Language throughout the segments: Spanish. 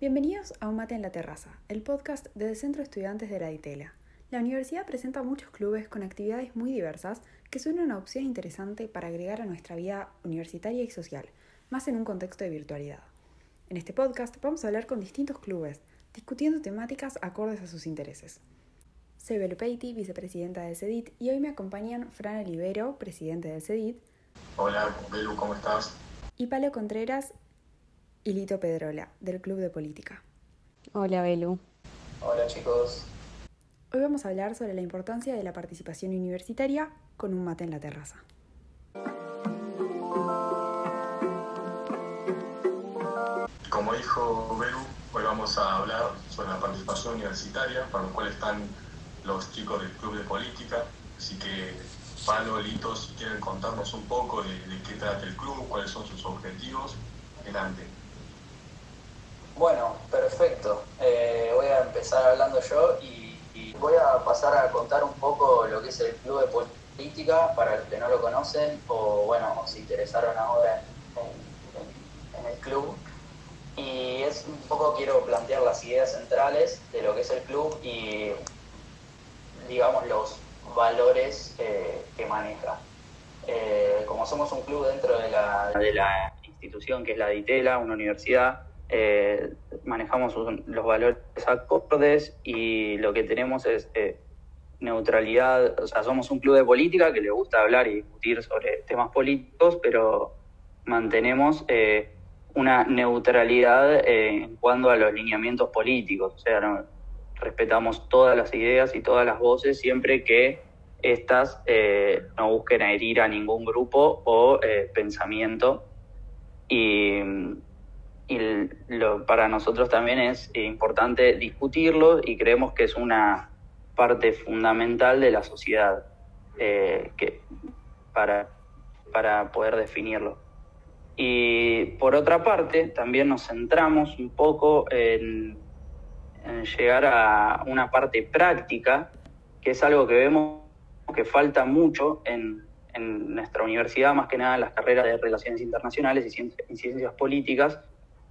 Bienvenidos a Un Mate en la Terraza, el podcast del Centro de Estudiantes de la DITELA. La universidad presenta muchos clubes con actividades muy diversas que son una opción interesante para agregar a nuestra vida universitaria y social, más en un contexto de virtualidad. En este podcast vamos a hablar con distintos clubes, discutiendo temáticas acordes a sus intereses. Soy Belu Peiti, vicepresidenta del CEDIT, y hoy me acompañan Fran Olivero, presidente del CEDIT. Hola, Belu, ¿cómo estás? Y Palo Contreras, y Lito Pedrola, del Club de Política. Hola, Belu. Hola, chicos. Hoy vamos a hablar sobre la importancia de la participación universitaria con un mate en la terraza. Como dijo Belu, hoy vamos a hablar sobre la participación universitaria, para lo cual están los chicos del Club de Política. Así que, Palo, Lito, si quieren contarnos un poco de, de qué trata el club, cuáles son sus objetivos, adelante. Bueno, perfecto. Eh, voy a empezar hablando yo y, voy a pasar a contar un poco lo que es el Club de Política para los que no lo conocen o, bueno, se interesaron ahora en, el club. Y es un poco quiero plantear las ideas centrales de lo que es el club y, digamos, los valores eh, que maneja. Eh, como somos un club dentro de la, de la institución que es la DITELA, una universidad, eh, manejamos los valores acordes y lo que tenemos es eh, neutralidad, o sea, somos un club de política que le gusta hablar y discutir sobre temas políticos, pero mantenemos eh, una neutralidad en cuanto a los lineamientos políticos, o sea, respetamos todas las ideas y todas las voces siempre que estas no busquen herir a ningún grupo o pensamiento. Y y lo, para nosotros también es importante discutirlo y creemos que es una parte fundamental de la sociedad eh, que, para, para poder definirlo. Y por otra parte, también nos centramos un poco en, llegar a una parte práctica, que es algo que vemos que falta mucho en, en nuestra universidad, más que nada en las carreras de Relaciones Internacionales y Ciencias Políticas,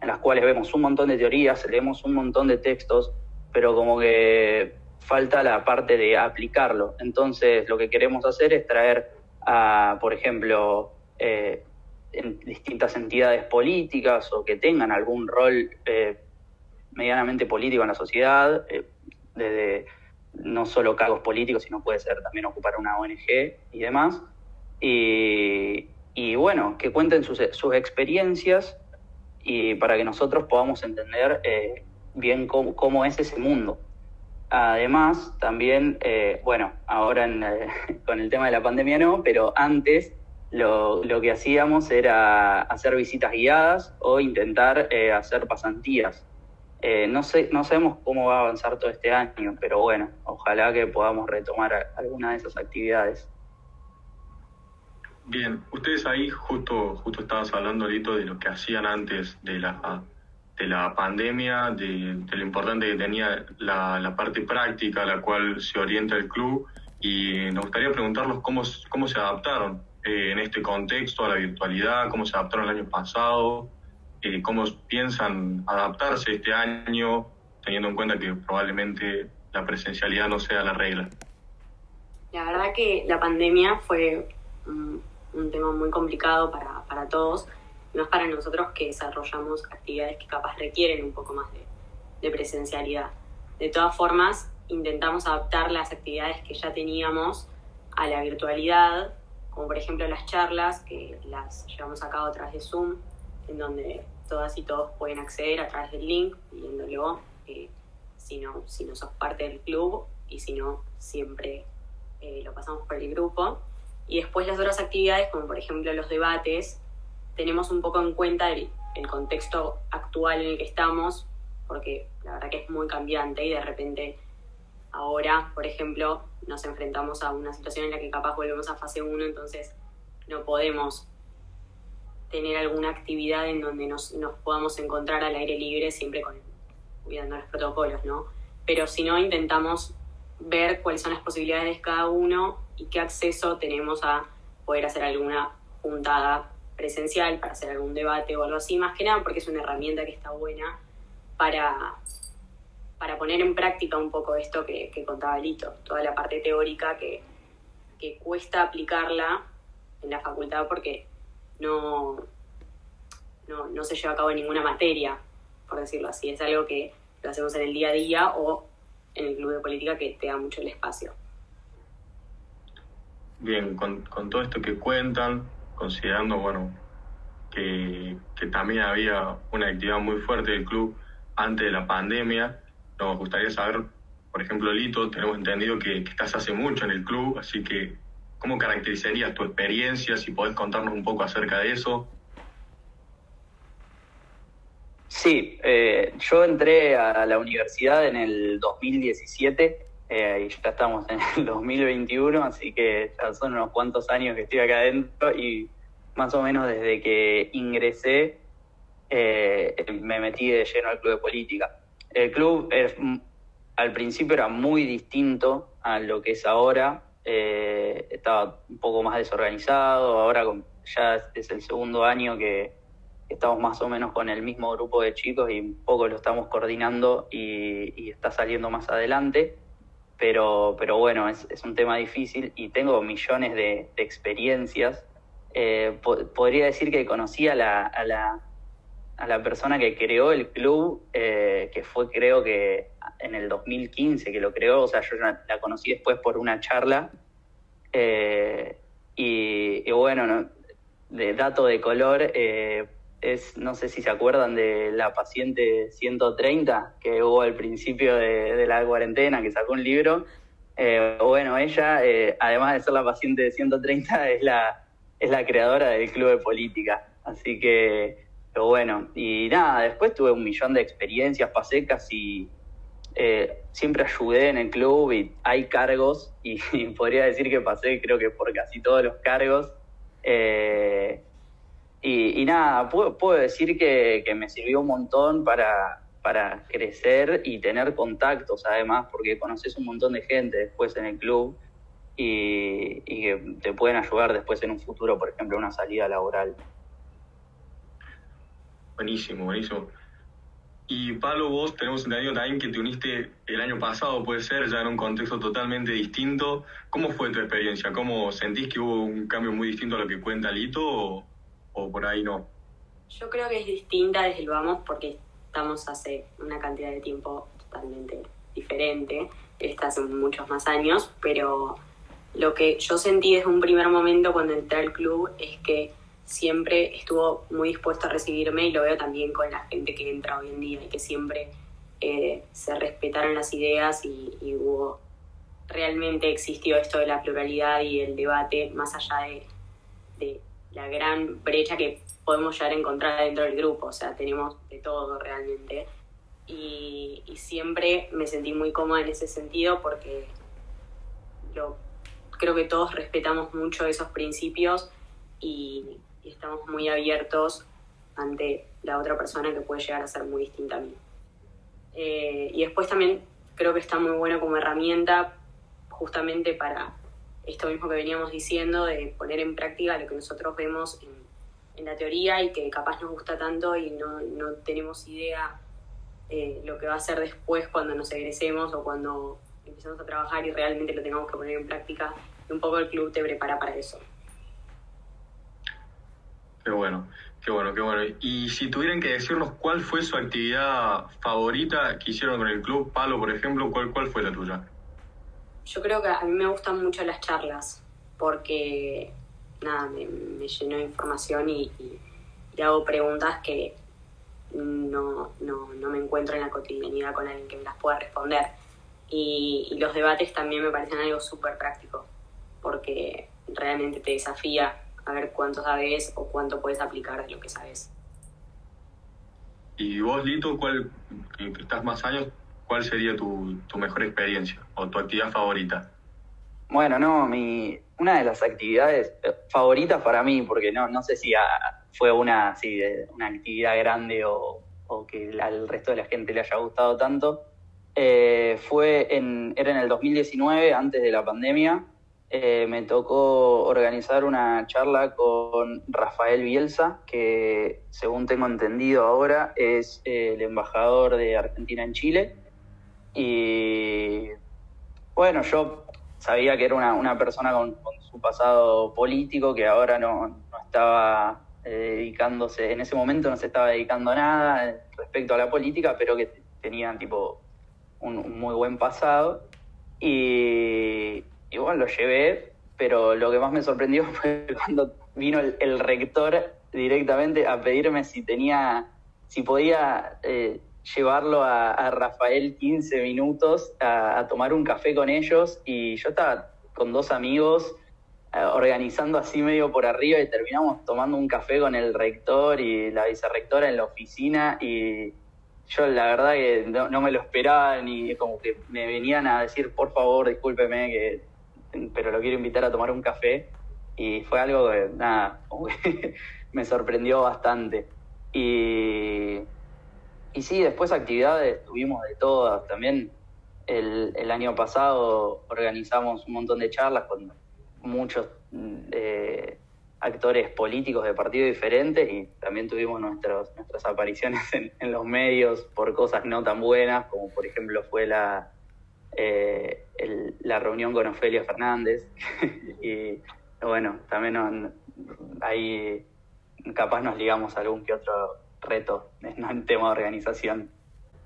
en las cuales vemos un montón de teorías, leemos un montón de textos, pero como que falta la parte de aplicarlo. Entonces, lo que queremos hacer es traer a, por ejemplo, eh, distintas entidades políticas o que tengan algún rol eh, medianamente político en la sociedad, eh, desde no solo cargos políticos, sino puede ser también ocupar una ONG y demás. Y, y bueno, que cuenten sus, sus experiencias y para que nosotros podamos entender eh, bien cómo, es ese mundo. Además, también, eh, bueno, ahora eh, con el tema de la pandemia no, pero antes lo, lo que hacíamos era hacer visitas guiadas o intentar hacer pasantías. no, sé, no sabemos cómo va a avanzar todo este año, pero bueno, ojalá que podamos retomar alguna de esas actividades. Bien, ustedes ahí justo, justo estabas hablando, Lito, de lo que hacían antes de la, de la pandemia, de, lo importante que tenía la, parte práctica a la cual se orienta el club y nos gustaría preguntarlos cómo, cómo se adaptaron eh, en este contexto a la virtualidad, cómo se adaptaron el año pasado, eh, cómo piensan adaptarse este año, teniendo en cuenta que probablemente la presencialidad no sea la regla. La verdad que la pandemia fue un tema muy complicado para, para todos, más para nosotros que desarrollamos actividades que capaz requieren un poco más de, de presencialidad. De todas formas, intentamos adaptar las actividades que ya teníamos a la virtualidad, como por ejemplo las charlas que las llevamos a cabo a través de Zoom, en donde todas y todos pueden acceder a través del link, viéndolo, eh, si, no, si no sos parte del club y si no, siempre eh, lo pasamos por el grupo. Y después las otras actividades, como por ejemplo los debates, tenemos un poco en cuenta el, contexto actual en el que estamos, porque la verdad que es muy cambiante y de repente ahora, por ejemplo, nos enfrentamos a una situación en la que capaz volvemos a fase 1, entonces no podemos tener alguna actividad en donde nos, nos podamos encontrar al aire libre, siempre con, cuidando los protocolos, ¿no? Pero si no, intentamos ver cuáles son las posibilidades de cada uno y qué acceso tenemos a poder hacer alguna juntada presencial para hacer algún debate o algo así, más que nada porque es una herramienta que está buena para, para poner en práctica un poco esto que, contaba Lito, toda la parte teórica que, que cuesta aplicarla en la facultad porque no, no, no, se lleva a cabo en ninguna materia, por decirlo así. Es algo que lo hacemos en el día a día o en el club de política que te da mucho el espacio. Bien, con, con todo esto que cuentan, considerando, bueno, que, que, también había una actividad muy fuerte del club antes de la pandemia, nos gustaría saber, por ejemplo, Lito, tenemos entendido que, que estás hace mucho en el club, así que, ¿cómo caracterizarías tu experiencia? Si podés contarnos un poco acerca de eso. Sí, eh, yo entré a la universidad en el 2017 eh, y ya estamos en el 2021, así que ya son unos cuantos años que estoy acá adentro y más o menos desde que ingresé eh, me metí de lleno al club de política. El club al principio era muy distinto a lo que es ahora, eh, estaba un poco más desorganizado, ahora ya es el segundo año que estamos más o menos con el mismo grupo de chicos y un poco lo estamos coordinando y está saliendo más adelante pero, pero bueno, es, un tema difícil y tengo millones de, experiencias. Eh, podría decir que conocí a la, a, la, a la persona que creó el club, eh, que fue creo que en el 2015 que lo creó, o sea, yo la, conocí después por una charla. Eh, y, bueno, de dato de color, es, no sé si se acuerdan de la paciente 130 que hubo al principio de, la cuarentena, que sacó un libro. Eh, bueno, ella, eh, además de ser la paciente de 130, es la, es la creadora del club de política. Así que, bueno, y nada, después tuve un millón de experiencias, pasé casi, eh, siempre ayudé en el club y hay cargos, y, podría decir que pasé creo que por casi todos los cargos. Y, nada, puedo, puedo decir que, me sirvió un montón para, para crecer y tener contactos además, porque conoces un montón de gente después en el club y, que te pueden ayudar después en un futuro, por ejemplo, una salida laboral. Buenísimo, buenísimo. Y Pablo, vos tenemos entendido también que te uniste el año pasado, puede ser, ya en un contexto totalmente distinto. ¿Cómo fue tu experiencia? ¿Cómo sentís que hubo un cambio muy distinto a lo que cuenta Lito? O o por ahí no? Yo creo que es distinta desde el vamos porque estamos hace una cantidad de tiempo totalmente diferente, está hace muchos más años, pero lo que yo sentí desde un primer momento cuando entré al club es que siempre estuvo muy dispuesto a recibirme y lo veo también con la gente que entra hoy en día y que siempre eh, se respetaron las ideas y, hubo realmente existió esto de la pluralidad y el debate más allá de la gran brecha que podemos llegar a encontrar dentro del grupo, o sea, tenemos de todo realmente. Y, siempre me sentí muy cómoda en ese sentido porque yo creo que todos respetamos mucho esos principios y, estamos muy abiertos ante la otra persona que puede llegar a ser muy distinta a mí. Eh, y después también creo que está muy bueno como herramienta justamente para esto mismo que veníamos diciendo, de poner en práctica lo que nosotros vemos en, la teoría y que capaz nos gusta tanto y no, no tenemos idea eh, lo que va a ser después cuando nos egresemos o cuando empecemos a trabajar y realmente lo tengamos que poner en práctica. Y un poco el club te prepara para eso. Qué bueno, qué bueno, qué bueno. Y si tuvieran que decirnos cuál fue su actividad favorita que hicieron con el club, Palo, por ejemplo, ¿cuál, cuál fue la tuya? Yo creo que a mí me gustan mucho las charlas porque, nada, me, lleno de información y, hago preguntas que no, no, no, me encuentro en la cotidianidad con alguien que me las pueda responder. Y, los debates también me parecen algo súper práctico porque realmente te desafía a ver cuánto sabes o cuánto puedes aplicar de lo que sabes. ¿Y vos, Lito, cuál, que estás más años, ¿cuál sería tu, mejor experiencia o tu actividad favorita? Bueno, no, mi, una de las actividades eh, favoritas para mí, porque no, no sé si fue una, así, una actividad grande o, que al resto de la gente le haya gustado tanto, eh, fue en, era en el 2019, antes de la pandemia, eh, me tocó organizar una charla con Rafael Bielsa, que según tengo entendido ahora es el embajador de Argentina en Chile. Y bueno, yo sabía que era una, persona con, su pasado político, que ahora no, estaba eh, dedicándose, en ese momento no se estaba dedicando a nada respecto a la política, pero que tenía tipo un muy buen pasado. Y, y bueno, lo llevé, pero lo que más me sorprendió fue cuando vino el, rector directamente a pedirme si tenía, si podía eh, llevarlo a, Rafael 15 minutos a, tomar un café con ellos y yo estaba con dos amigos eh, organizando así medio por arriba y terminamos tomando un café con el rector y la vicerrectora en la oficina y yo la verdad que no, no me lo esperaba ni como que me venían a decir por favor discúlpeme que pero lo quiero invitar a tomar un café. Y fue algo que, nada, me sorprendió bastante. Y, y sí, después actividades tuvimos de todas. También el, año pasado organizamos un montón de charlas con muchos eh, actores políticos de partidos diferentes y también tuvimos nuestros, nuestras apariciones en, los medios por cosas no tan buenas, como por ejemplo fue la, eh, la reunión con Ofelia Fernández y bueno, también ahí capaz nos ligamos a algún que otro reto en tema de organización.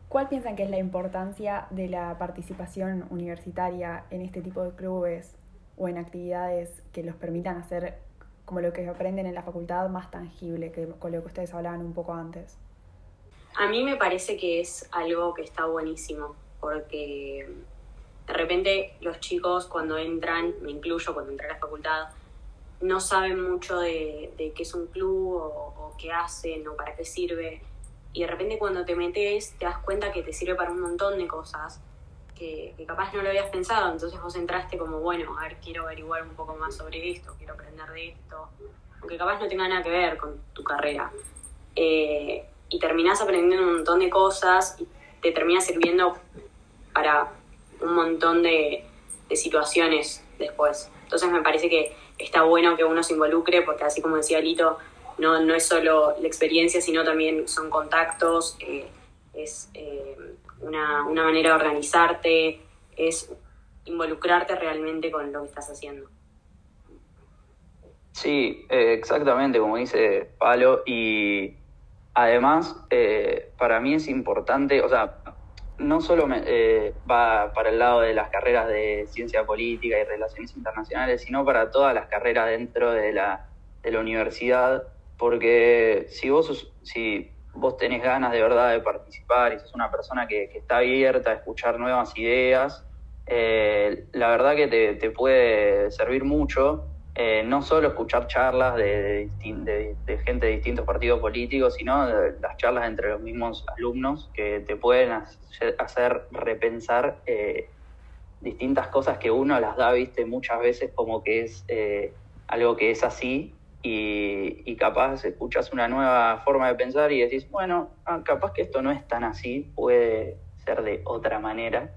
¿Cuál piensan que es la importancia de la participación universitaria en este tipo de clubes o en actividades que los permitan hacer como lo que aprenden en la facultad más tangible, que con lo que ustedes hablaban un poco antes? A mí me parece que es algo que está buenísimo, porque de repente los chicos cuando entran, me incluyo cuando entré a la facultad, no saben mucho de, qué es un club o, qué hacen o para qué sirve. Y de repente cuando te metes te das cuenta que te sirve para un montón de cosas que, capaz no lo habías pensado. Entonces vos entraste como, bueno, a ver, quiero averiguar un poco más sobre esto, quiero aprender de esto. Aunque capaz no tenga nada que ver con tu carrera. Eh, y terminás aprendiendo un montón de cosas y te termina sirviendo para un montón de, situaciones después. Entonces me parece que está bueno que uno se involucre porque así como decía Lito, no, no es solo la experiencia, sino también son contactos, eh, es eh, una, manera de organizarte, es involucrarte realmente con lo que estás haciendo. Sí, eh, exactamente, como dice Palo, y además para mí es importante, o sea, no solo eh, va para el lado de las carreras de ciencia política y relaciones internacionales, sino para todas las carreras dentro de la, de la universidad, porque si vos, si vos tenés ganas de verdad de participar y sos una persona que, está abierta a escuchar nuevas ideas, eh, la verdad que te, te puede servir mucho eh, no solo escuchar charlas de, gente de distintos partidos políticos, sino las charlas entre los mismos alumnos que te pueden hacer, repensar eh, distintas cosas que uno las da, viste, muchas veces como que es eh, algo que es así y, capaz escuchas una nueva forma de pensar y decís, bueno, ah, capaz que esto no es tan así, puede ser de otra manera.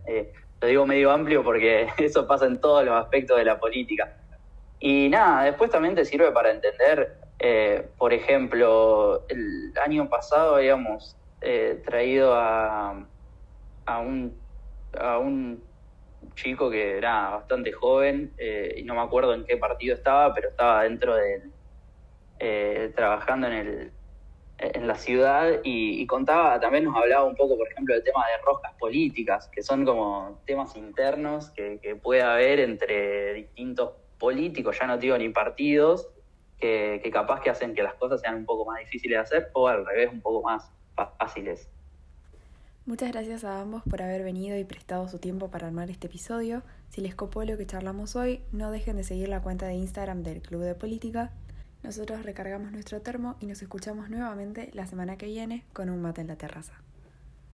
lo digo medio amplio porque eso pasa en todos los aspectos de la política y nada, después también te sirve para entender, eh, por ejemplo, el año pasado habíamos eh, traído a, a, un, a un chico que era bastante joven eh, y no me acuerdo en qué partido estaba, pero estaba dentro del, trabajando en el en la ciudad y, contaba, también nos hablaba un poco, por ejemplo, del tema de roscas políticas, que son como temas internos que, que puede haber entre distintos políticos, ya no digo ni partidos, que, capaz que hacen que las cosas sean un poco más difíciles de hacer o al revés, un poco más fáciles. Muchas gracias a ambos por haber venido y prestado su tiempo para armar este episodio. Si les copó lo que charlamos hoy, no dejen de seguir la cuenta de Instagram del Club de Política. Nosotros recargamos nuestro termo y nos escuchamos nuevamente la semana que viene con un mate en la terraza.